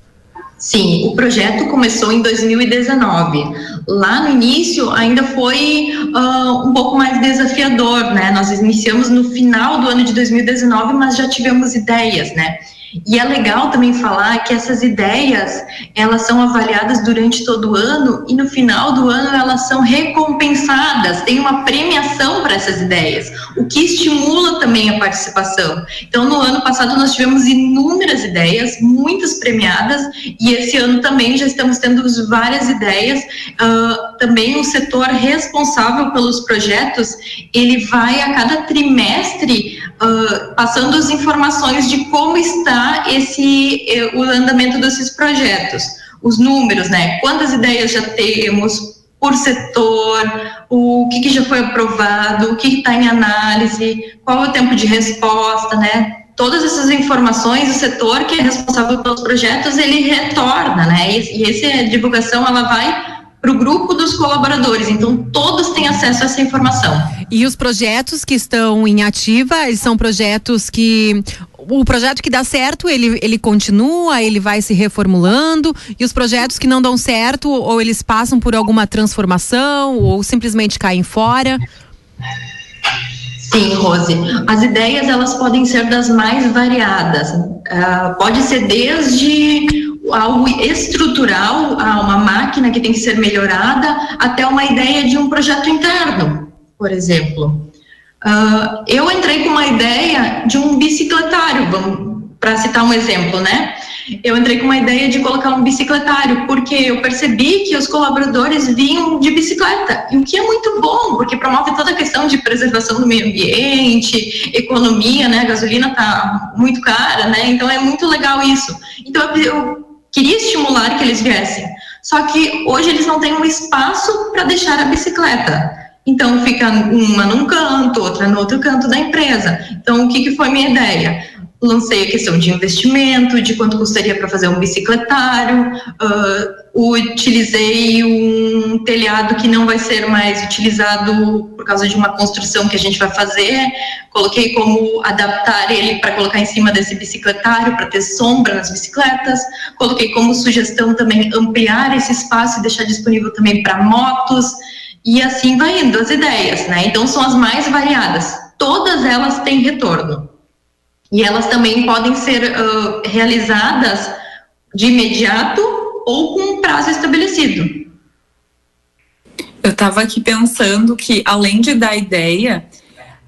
Sim, o projeto começou em 2019. Lá no início ainda foi uh, um pouco mais desafiador, né? Nós iniciamos no final do ano de 2019, mas já tivemos ideias, né? E é legal também falar que essas ideias, elas são avaliadas durante todo o ano e no final do ano elas são recompensadas, tem uma premiação para essas ideias, o que estimula também a participação. Então, no ano passado nós tivemos inúmeras ideias, muitas premiadas, e esse ano também já estamos tendo várias ideias uh, também o setor responsável pelos projetos, ele vai a cada trimestre uh, passando as informações de como está esse eh, o andamento desses projetos, os números, né? Quantas ideias já temos, por setor, o que, que já foi aprovado, o que está em análise, qual é o tempo de resposta, né? Todas essas informações, o setor que é responsável pelos projetos, ele retorna, né? E, e essa divulgação, ela vai para o grupo dos colaboradores. Então, todos têm acesso a essa informação. E os projetos que estão em ativa, eles são projetos que o projeto que dá certo, ele, ele continua, ele vai se reformulando, e os projetos que não dão certo, ou eles passam por alguma transformação, ou simplesmente caem fora? Sim, Rose. As ideias elas podem ser das mais variadas. Uh, pode ser desde algo estrutural, uma máquina que tem que ser melhorada, até uma ideia de um projeto interno, por exemplo. Uh, eu entrei com uma ideia de um bicicletário, para citar um exemplo, né? Eu entrei com uma ideia de colocar um bicicletário, porque eu percebi que os colaboradores vinham de bicicleta, e o que é muito bom, porque promove toda a questão de preservação do meio ambiente, economia, né? A gasolina tá muito cara, né? Então é muito legal isso. Então eu, queria estimular que eles viessem. Só que hoje eles não têm um espaço para deixar a bicicleta. Então fica uma num canto, outra no outro canto da empresa. Então o que, que foi minha ideia? Lancei a questão de investimento, de quanto custaria para fazer um bicicletário, uh, utilizei um telhado que não vai ser mais utilizado por causa de uma construção que a gente vai fazer, coloquei como adaptar ele para colocar em cima desse bicicletário para ter sombra nas bicicletas, coloquei como sugestão também ampliar esse espaço e deixar disponível também para motos, e assim vai indo as ideias, né? Então são as mais variadas. Todas elas têm retorno. E elas também podem ser uh, realizadas de imediato ou com um prazo estabelecido. Eu estava aqui pensando que, além de dar ideia,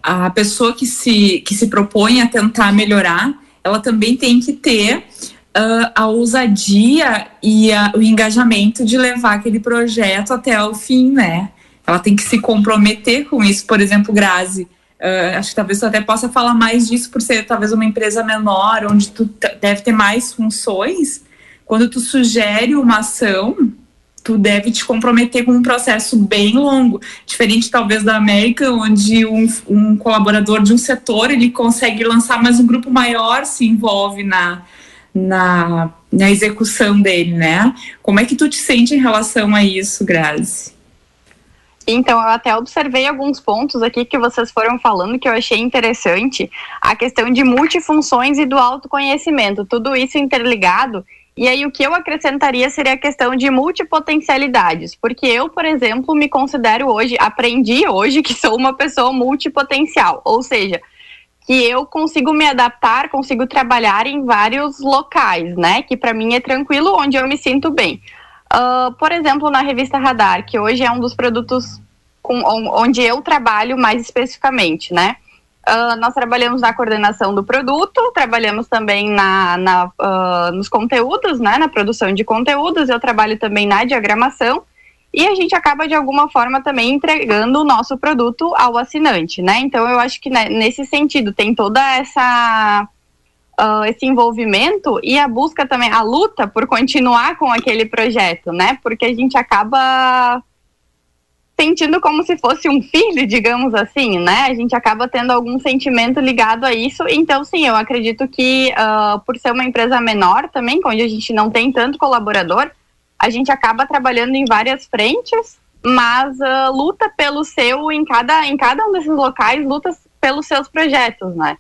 a pessoa que se, que se propõe a tentar melhorar, ela também tem que ter uh, a ousadia e a, o engajamento de levar aquele projeto até o fim, né? ela tem que se comprometer com isso. Por exemplo, Grazi, uh, acho que talvez tu até possa falar mais disso por ser talvez uma empresa menor, onde tu deve ter mais funções. Quando tu sugere uma ação, tu deve te comprometer com um processo bem longo, diferente talvez da América, onde um, um colaborador de um setor ele consegue lançar, mas um grupo maior se envolve na, na, na execução dele, né? Como é que tu te sente em relação a isso, Grazi? Então, eu até observei alguns pontos aqui que vocês foram falando que eu achei interessante. A questão de multifunções e do autoconhecimento, tudo isso interligado. E aí, o que eu acrescentaria seria a questão de multipotencialidades, porque eu, por exemplo, me considero hoje, aprendi hoje que sou uma pessoa multipotencial, ou seja, que eu consigo me adaptar, consigo trabalhar em vários locais, né? Que para mim é tranquilo, onde eu me sinto bem. Uh, por exemplo, na revista Radar, que hoje é um dos produtos com, onde eu trabalho mais especificamente, né? Uh, nós trabalhamos na coordenação do produto, trabalhamos também na, na uh, nos conteúdos, né, na produção de conteúdos, eu trabalho também na diagramação e a gente acaba de alguma forma também entregando o nosso produto ao assinante, né? Então eu acho que né, nesse sentido tem toda essa uh, esse envolvimento e a busca também, a luta por continuar com aquele projeto, né? Porque a gente acaba sentindo como se fosse um filho, digamos assim, né? A gente acaba tendo algum sentimento ligado a isso. Então, sim, eu acredito que uh, por ser uma empresa menor também, onde a gente não tem tanto colaborador, a gente acaba trabalhando em várias frentes, mas uh, luta pelo seu em cada em cada um desses locais, luta pelos seus projetos, né?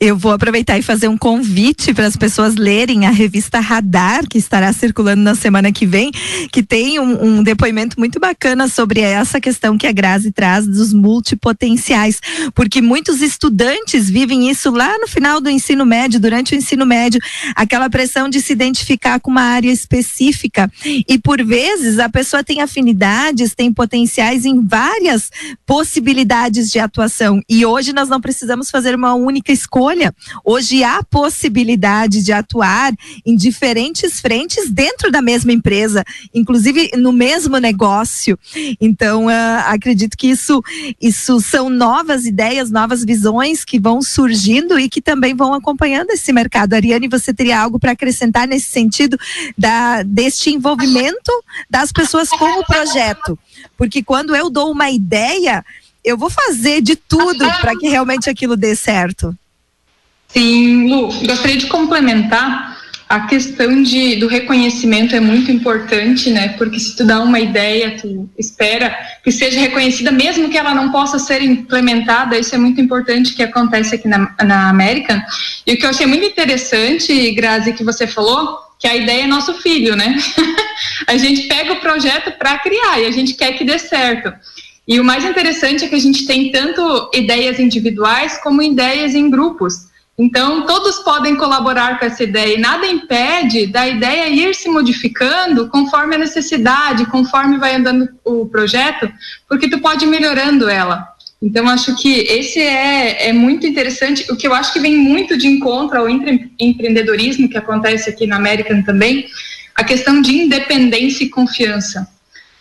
Eu vou aproveitar e fazer um convite para as pessoas lerem a revista Radar, que estará circulando na semana que vem, que tem um, um, depoimento muito bacana sobre essa questão que a Grazi traz dos multipotenciais, porque muitos estudantes vivem isso lá no final do ensino médio, durante o ensino médio, aquela pressão de se identificar com uma área específica. E por vezes a pessoa tem afinidades, tem potenciais em várias possibilidades de atuação. E hoje nós não precisamos fazer uma única escolha escolha. Hoje há possibilidade de atuar em diferentes frentes dentro da mesma empresa, inclusive no mesmo negócio. Então, uh, acredito que isso, isso são novas ideias, novas visões que vão surgindo e que também vão acompanhando esse mercado. Ariane, você teria algo para acrescentar nesse sentido da, deste envolvimento das pessoas com o projeto? Porque quando eu dou uma ideia, eu vou fazer de tudo para que realmente aquilo dê certo. Sim, Lu, gostaria de complementar a questão de, do reconhecimento é muito importante, né? Porque se tu dá uma ideia, tu espera que seja reconhecida, mesmo que ela não possa ser implementada, isso é muito importante que acontece aqui na, na América. E o que eu achei muito interessante, Grazi, que você falou, que a ideia é nosso filho, né? a gente pega o projeto para criar e a gente quer que dê certo. E o mais interessante é que a gente tem tanto ideias individuais como ideias em grupos. Então, todos podem colaborar com essa ideia e nada impede da ideia ir se modificando conforme a necessidade, conforme vai andando o projeto, porque tu pode ir melhorando ela. Então, acho que esse é, é muito interessante. O que eu acho que vem muito de encontro ao empre empreendedorismo que acontece aqui na América também, a questão de independência e confiança.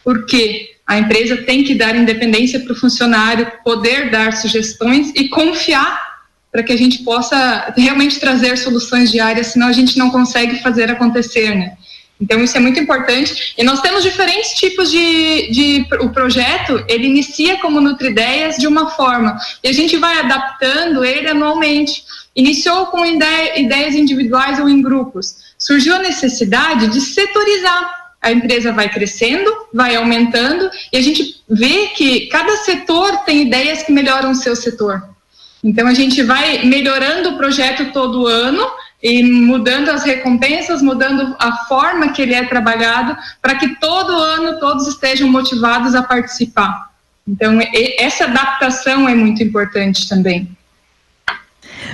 Porque a empresa tem que dar independência para o funcionário, poder dar sugestões e confiar para que a gente possa realmente trazer soluções diárias, senão a gente não consegue fazer acontecer, né? Então isso é muito importante. E nós temos diferentes tipos de, de o projeto. Ele inicia como Nutrideias de uma forma e a gente vai adaptando ele anualmente. Iniciou com ideia, ideias individuais ou em grupos. Surgiu a necessidade de setorizar. A empresa vai crescendo, vai aumentando e a gente vê que cada setor tem ideias que melhoram o seu setor. Então a gente vai melhorando o projeto todo ano e mudando as recompensas, mudando a forma que ele é trabalhado, para que todo ano todos estejam motivados a participar. Então essa adaptação é muito importante também.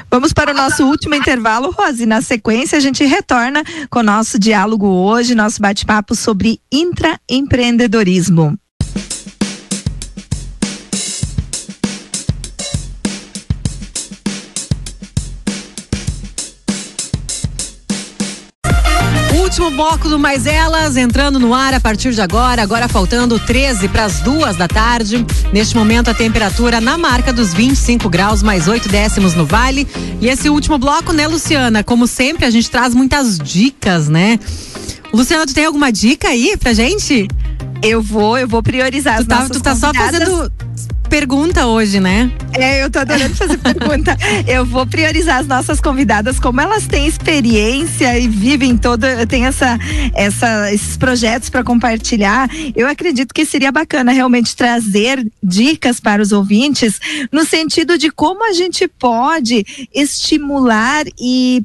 Vamos para o nosso último intervalo, Rose. Na sequência, a gente retorna com o nosso diálogo hoje, nosso bate-papo sobre intraempreendedorismo. Último bloco do Mais Elas, entrando no ar a partir de agora, agora faltando 13 para as duas da tarde. Neste momento, a temperatura na marca dos 25 graus, mais 8 décimos no vale. E esse último bloco, né, Luciana? Como sempre, a gente traz muitas dicas, né? Luciana, tu tem alguma dica aí pra gente? Eu vou, eu vou priorizar tu as tá, Tu tá só fazendo pergunta hoje, né? É, eu tô adorando fazer pergunta. Eu vou priorizar as nossas convidadas, como elas têm experiência e vivem todo, tem essa, essa, esses projetos para compartilhar. Eu acredito que seria bacana realmente trazer dicas para os ouvintes no sentido de como a gente pode estimular e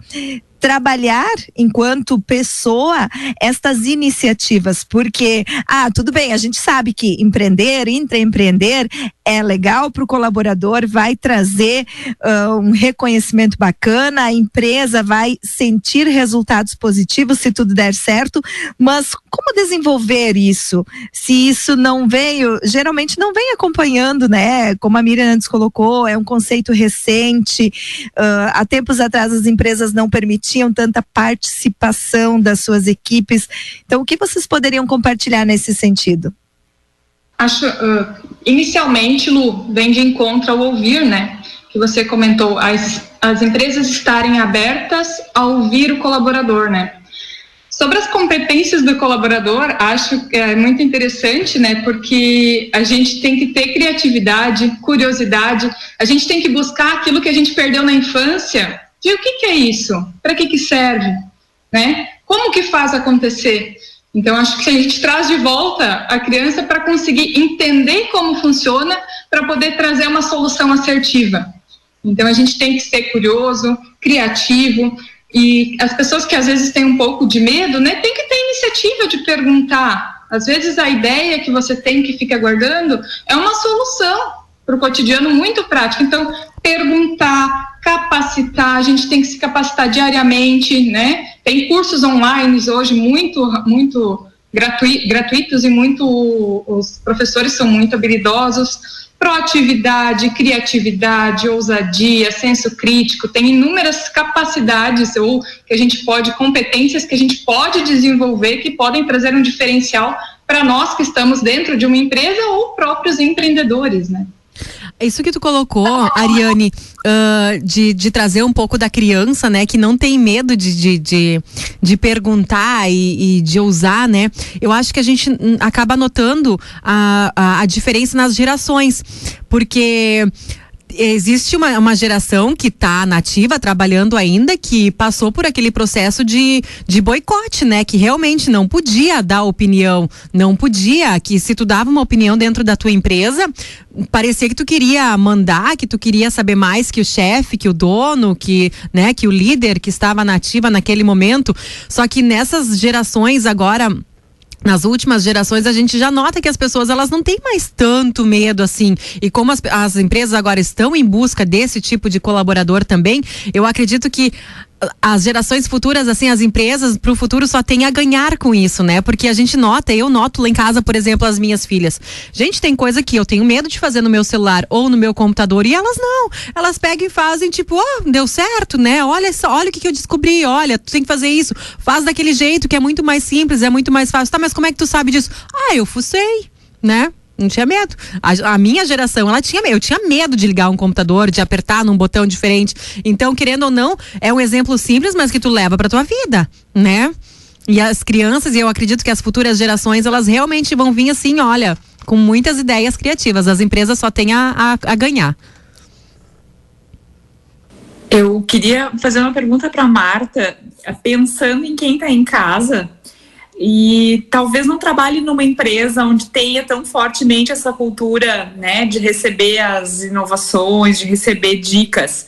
trabalhar enquanto pessoa estas iniciativas, porque, ah, tudo bem, a gente sabe que empreender, intraempreender é legal para o colaborador, vai trazer uh, um reconhecimento bacana, a empresa vai sentir resultados positivos se tudo der certo, mas como desenvolver isso? Se isso não veio, geralmente não vem acompanhando, né? Como a Miriam antes colocou, é um conceito recente. Uh, há tempos atrás as empresas não permitiam tanta participação das suas equipes. Então, o que vocês poderiam compartilhar nesse sentido? Acho, uh, inicialmente, Lu, vem de encontro ao ouvir, né? Que você comentou, as, as empresas estarem abertas a ouvir o colaborador, né? Sobre as competências do colaborador, acho que é muito interessante, né? Porque a gente tem que ter criatividade, curiosidade, a gente tem que buscar aquilo que a gente perdeu na infância. De o que, que é isso? Para que, que serve? Né? Como que faz acontecer? Então, acho que a gente traz de volta a criança para conseguir entender como funciona, para poder trazer uma solução assertiva. Então, a gente tem que ser curioso, criativo, e as pessoas que às vezes têm um pouco de medo, né, tem que ter iniciativa de perguntar. Às vezes, a ideia que você tem que fica guardando é uma solução para o cotidiano muito prático. Então, perguntar, capacitar, a gente tem que se capacitar diariamente, né? Tem cursos online hoje muito, muito gratuitos e muito, os professores são muito habilidosos proatividade, criatividade, ousadia, senso crítico, tem inúmeras capacidades ou que a gente pode, competências que a gente pode desenvolver que podem trazer um diferencial para nós que estamos dentro de uma empresa ou próprios empreendedores, né? Isso que tu colocou, Ariane, uh, de, de trazer um pouco da criança, né, que não tem medo de, de, de, de perguntar e, e, de ousar, né? Eu acho que a gente acaba notando a, a, a diferença nas gerações, porque existe uma, uma geração que está nativa, trabalhando ainda, que passou por aquele processo de, de boicote, né? Que realmente não podia dar opinião, não podia, que se tu dava uma opinião dentro da tua empresa, parecia que tu queria mandar, que tu queria saber mais que o chefe, que o dono, que, né, que o líder que estava nativa naquele momento. Só que nessas gerações agora nas últimas gerações a gente já nota que as pessoas elas não têm mais tanto medo assim. E como as, as empresas agora estão em busca desse tipo de colaborador também eu acredito que as gerações futuras, assim, as empresas para o futuro só tem a ganhar com isso, né? Porque a gente nota, eu noto lá em casa, por exemplo, as minhas filhas. Gente, tem coisa que eu tenho medo de fazer no meu celular ou no meu computador e elas não. Elas pegam e fazem tipo, oh, deu certo, né? Olha só, olha o que, que eu descobri, olha, tu tem que fazer isso. Faz daquele jeito que é muito mais simples, é muito mais fácil. Tá, mas como é que tu sabe disso? Ah, eu fucei, né? Não tinha medo. A, a, minha geração, ela tinha. Eu tinha medo de ligar um computador, de apertar num botão diferente. Então, querendo ou não, é um exemplo simples, mas que tu leva pra tua vida, né? E as crianças, e eu acredito que as futuras gerações, elas realmente vão vir assim, olha, com muitas ideias criativas. As empresas só têm a, a, a ganhar. Eu queria fazer uma pergunta para Marta, pensando em quem está em casa e talvez não trabalhe numa empresa onde tenha tão fortemente essa cultura né, de receber as inovações, de receber dicas.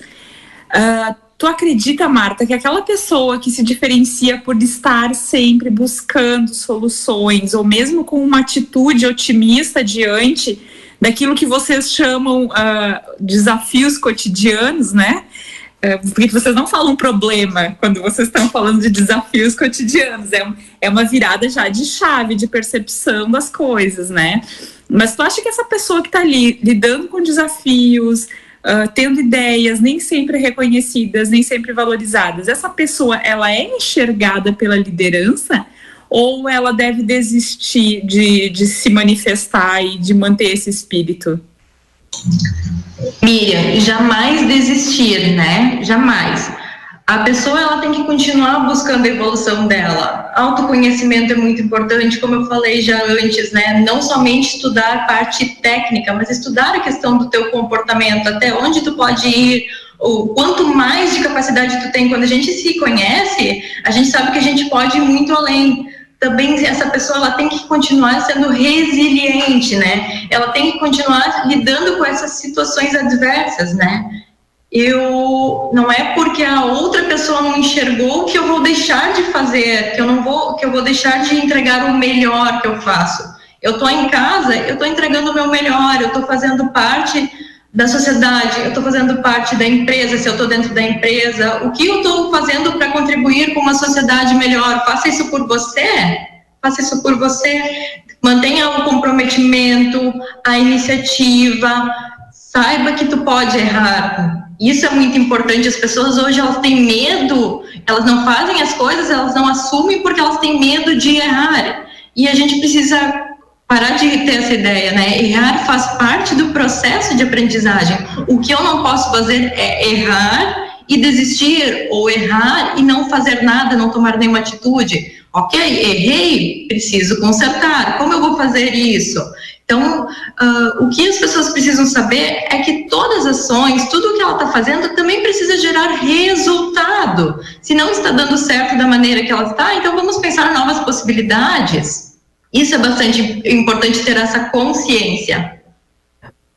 Uh, tu acredita, Marta, que aquela pessoa que se diferencia por estar sempre buscando soluções, ou mesmo com uma atitude otimista diante daquilo que vocês chamam uh, desafios cotidianos, né? É, porque vocês não falam problema quando vocês estão falando de desafios cotidianos. É, é uma virada já de chave, de percepção das coisas, né? Mas tu acha que essa pessoa que está ali lidando com desafios, uh, tendo ideias nem sempre reconhecidas, nem sempre valorizadas, essa pessoa ela é enxergada pela liderança? Ou ela deve desistir de, de se manifestar e de manter esse espírito? Miriam, jamais desistir, né? Jamais. A pessoa ela tem que continuar buscando a evolução dela. Autoconhecimento é muito importante, como eu falei já antes, né? Não somente estudar a parte técnica, mas estudar a questão do teu comportamento, até onde tu pode ir, o quanto mais de capacidade tu tem. Quando a gente se conhece, a gente sabe que a gente pode ir muito além também essa pessoa ela tem que continuar sendo resiliente, né? Ela tem que continuar lidando com essas situações adversas, né? Eu não é porque a outra pessoa não enxergou que eu vou deixar de fazer, que eu não vou, que eu vou deixar de entregar o melhor que eu faço. Eu tô em casa, eu tô entregando o meu melhor, eu tô fazendo parte da sociedade, eu estou fazendo parte da empresa, se eu estou dentro da empresa, o que eu estou fazendo para contribuir com uma sociedade melhor? Faça isso por você, faça isso por você, mantenha o comprometimento, a iniciativa, saiba que tu pode errar. Isso é muito importante. As pessoas hoje elas têm medo, elas não fazem as coisas, elas não assumem porque elas têm medo de errar. E a gente precisa parar de ter essa ideia, né? Errar faz parte do processo de aprendizagem. O que eu não posso fazer é errar e desistir, ou errar e não fazer nada, não tomar nenhuma atitude. Ok, errei, preciso consertar. Como eu vou fazer isso? Então, uh, o que as pessoas precisam saber é que todas as ações, tudo o que ela está fazendo, também precisa gerar resultado. Se não está dando certo da maneira que ela está, então vamos pensar novas possibilidades. Isso é bastante importante ter essa consciência.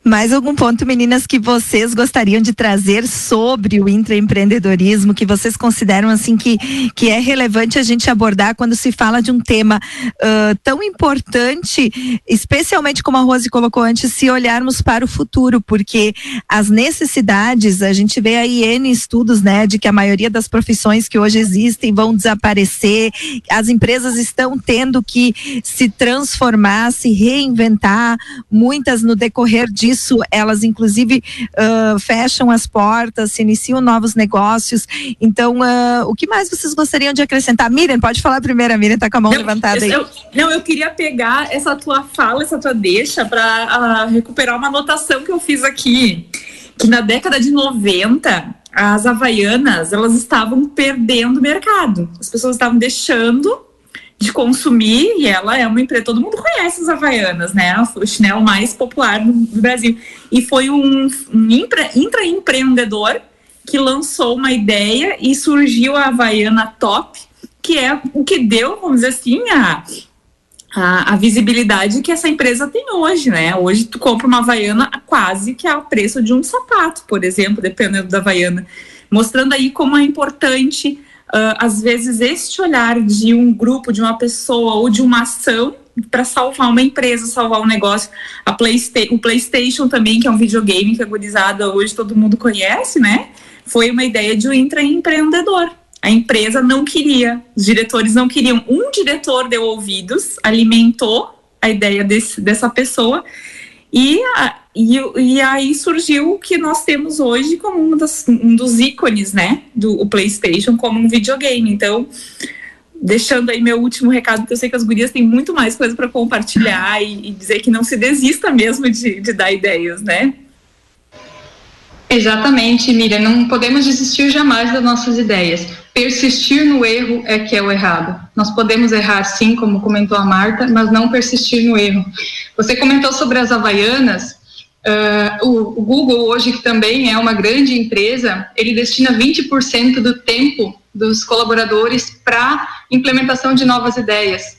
Mais algum ponto, meninas, que vocês gostariam de trazer sobre o intraempreendedorismo, que vocês consideram assim que, que é relevante a gente abordar quando se fala de um tema uh, tão importante, especialmente como a Rose colocou antes, se olharmos para o futuro, porque as necessidades, a gente vê aí N estudos, né, de que a maioria das profissões que hoje existem vão desaparecer, as empresas estão tendo que se transformar, se reinventar, muitas no decorrer disso isso, elas inclusive uh, fecham as portas, se iniciam novos negócios. Então, uh, o que mais vocês gostariam de acrescentar? Miriam, pode falar primeiro, a Miriam tá com a mão não, levantada aí. Eu, não, eu queria pegar essa tua fala, essa tua deixa para uh, recuperar uma anotação que eu fiz aqui, que na década de 90, as havaianas, elas estavam perdendo mercado. As pessoas estavam deixando de consumir, e ela é uma empresa, todo mundo conhece as Havaianas, né? O chinelo mais popular no Brasil. E foi um, um intra, intraempreendedor que lançou uma ideia e surgiu a Havaiana Top, que é o que deu, vamos dizer assim, a, a, a, visibilidade que essa empresa tem hoje, né? Hoje tu compra uma Havaiana quase que a preço de um sapato, por exemplo, dependendo da Havaiana. Mostrando aí como é importante uh, às vezes, este olhar de um grupo, de uma pessoa ou de uma ação para salvar uma empresa, salvar um negócio. A Playsta o PlayStation também, que é um videogame que a gurizada hoje todo mundo conhece, né? Foi uma ideia de um intraempreendedor. A empresa não queria, os diretores não queriam. Um diretor deu ouvidos, alimentou a ideia desse, dessa pessoa e, e, e aí surgiu o que nós temos hoje como um, das, um dos ícones, né, do PlayStation como um videogame. Então, deixando aí meu último recado, porque eu sei que as gurias têm muito mais coisa para compartilhar e, e, dizer que não se desista mesmo de, de dar ideias, né? Exatamente, Miriam. Não podemos desistir jamais das nossas ideias. Persistir no erro é que é o errado. Nós podemos errar, sim, como comentou a Marta, mas não persistir no erro. Você comentou sobre as Havaianas. Uh, o, o, Google, hoje, que também é uma grande empresa, ele destina 20% do tempo dos colaboradores para implementação de novas ideias.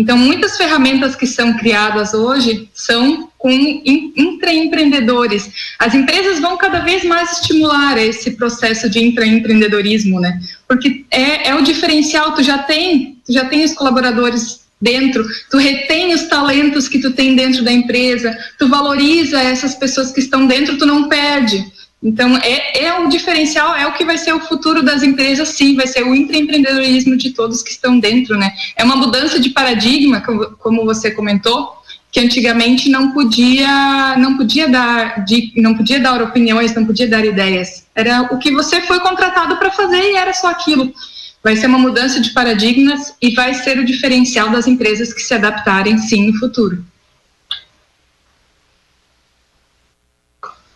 Então, muitas ferramentas que são criadas hoje são com intraempreendedores. As empresas vão cada vez mais estimular esse processo de intraempreendedorismo, né? Porque é, é o diferencial, tu já tem, tu já tem os colaboradores dentro, tu retém os talentos que tu tem dentro da empresa, tu valoriza essas pessoas que estão dentro, tu não perde. Então, é, é o diferencial, é o que vai ser o futuro das empresas, sim, vai ser o empreendedorismo de todos que estão dentro, né? É uma mudança de paradigma, como você comentou, que antigamente não podia, não podia dar, não podia dar opiniões, não podia dar ideias. Era o que você foi contratado para fazer e era só aquilo. Vai ser uma mudança de paradigmas e vai ser o diferencial das empresas que se adaptarem, sim, no futuro.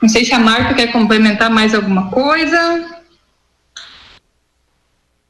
Não sei se a Marta quer complementar mais alguma coisa.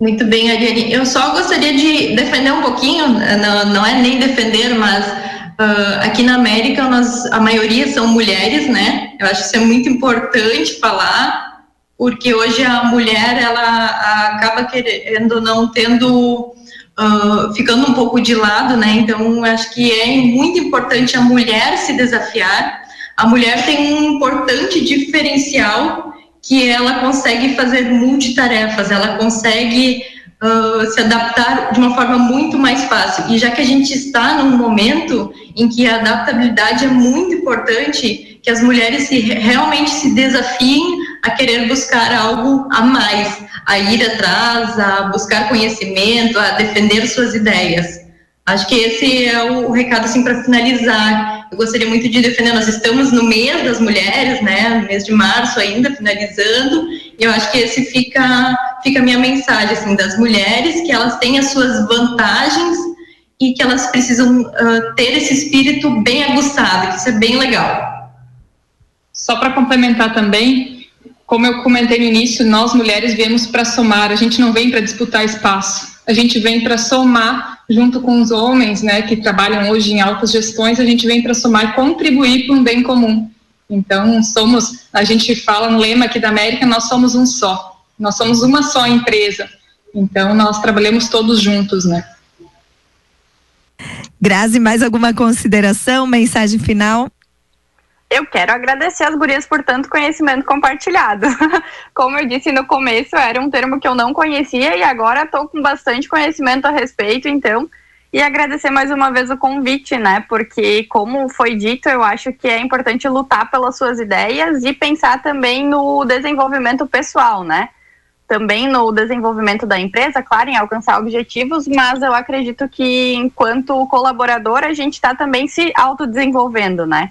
Muito bem, Ariane. Eu só gostaria de defender um pouquinho, não, não é nem defender, mas uh, aqui na América nós, a maioria são mulheres, né? Eu acho que isso é muito importante falar, porque hoje a mulher ela acaba querendo não tendo Uh, ficando um pouco de lado, né? Então, acho que é muito importante a mulher se desafiar, a mulher tem um importante diferencial que ela consegue fazer multitarefas, ela consegue uh, se adaptar de uma forma muito mais fácil. E já que a gente está num momento em que a adaptabilidade é muito importante, que as mulheres se, realmente se desafiem a querer buscar algo a mais, a ir atrás, a buscar conhecimento, a defender suas ideias. Acho que esse é o recado assim para finalizar. Eu gostaria muito de defender. Nós estamos no mês das mulheres, né? No mês de março ainda finalizando. E eu acho que esse fica fica a minha mensagem assim das mulheres que elas têm as suas vantagens e que elas precisam uh, ter esse espírito bem aguçado. Que isso é bem legal. Só para complementar também, como eu comentei no início, nós mulheres viemos para somar. A gente não vem para disputar espaço. A gente vem para somar junto com os homens, né, que trabalham hoje em altas gestões, a gente vem para somar e contribuir para um bem comum. Então, somos, a gente fala no lema aqui da América, nós somos um só. Nós somos uma só empresa. Então, nós trabalhamos todos juntos, né? Grazi, mais alguma consideração, mensagem final? Eu quero agradecer as gurias por tanto conhecimento compartilhado. Como eu disse no começo, era um termo que eu não conhecia e agora estou com bastante conhecimento a respeito, então. E agradecer mais uma vez o convite, né? Porque, como foi dito, eu acho que é importante lutar pelas suas ideias e pensar também no desenvolvimento pessoal, né? Também no desenvolvimento da empresa, claro, em alcançar objetivos, mas eu acredito que, enquanto colaborador, a gente está também se autodesenvolvendo, né?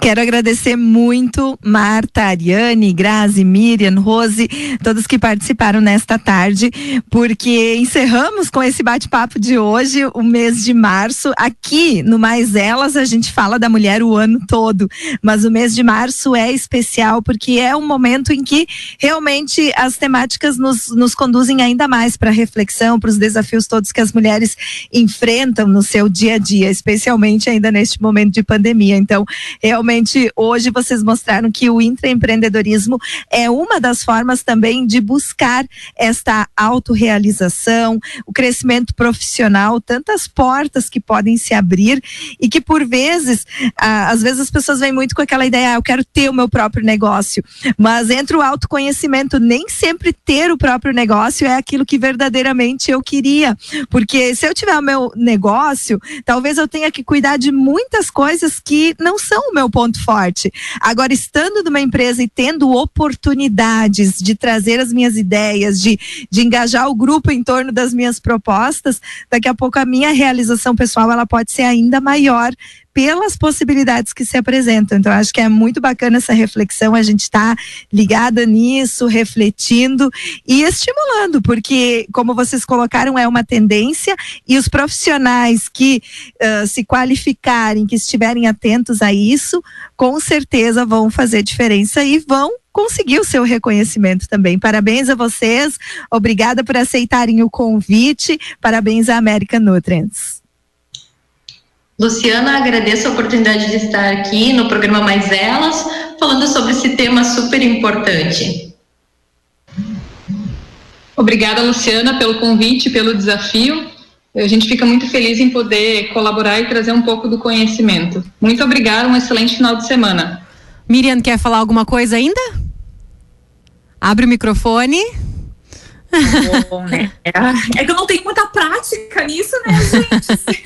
Quero agradecer muito Marta, Ariane, Grazi, Miriam, Rose, todos que participaram nesta tarde, porque encerramos com esse bate-papo de hoje, o mês de março. Aqui no Mais Elas a gente fala da mulher o ano todo, mas o mês de março é especial porque é um momento em que realmente as temáticas nos, nos conduzem ainda mais para reflexão, para os desafios todos que as mulheres enfrentam no seu dia a dia, especialmente ainda neste momento de pandemia. Então, realmente hoje vocês mostraram que o intraempreendedorismo é uma das formas também de buscar esta autorrealização, o crescimento profissional, tantas portas que podem se abrir e que por vezes, ah, às vezes as pessoas vêm muito com aquela ideia, ah, eu quero ter o meu próprio negócio, mas entre o autoconhecimento, nem sempre ter o próprio negócio é aquilo que verdadeiramente eu queria, porque se eu tiver o meu negócio, talvez eu tenha que cuidar de muitas coisas que não são o meu ponto forte. Agora, estando numa empresa e tendo oportunidades de trazer as minhas ideias, de, de engajar o grupo em torno das minhas propostas, daqui a pouco a minha realização pessoal ela pode ser ainda maior pelas possibilidades que se apresentam. Então, acho que é muito bacana essa reflexão, a gente está ligada nisso, refletindo e estimulando, porque, como vocês colocaram, é uma tendência e os profissionais que uh, se qualificarem, que estiverem atentos a isso, com certeza vão fazer diferença e vão conseguir o seu reconhecimento também. Parabéns a vocês, obrigada por aceitarem o convite, parabéns à América Nutrients. Luciana, agradeço a oportunidade de estar aqui no programa Mais Elas, falando sobre esse tema super importante. Obrigada, Luciana, pelo convite, pelo desafio. A gente fica muito feliz em poder colaborar e trazer um pouco do conhecimento. Muito obrigada, um excelente final de semana. Miriam, quer falar alguma coisa ainda? Abre o microfone. Bom, né? É que eu não tenho muita prática nisso, né, gente?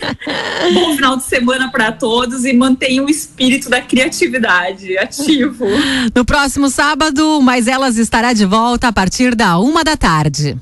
Bom final de semana para todos e mantenha o espírito da criatividade ativo. No próximo sábado, mas elas estará de volta a partir da uma da tarde.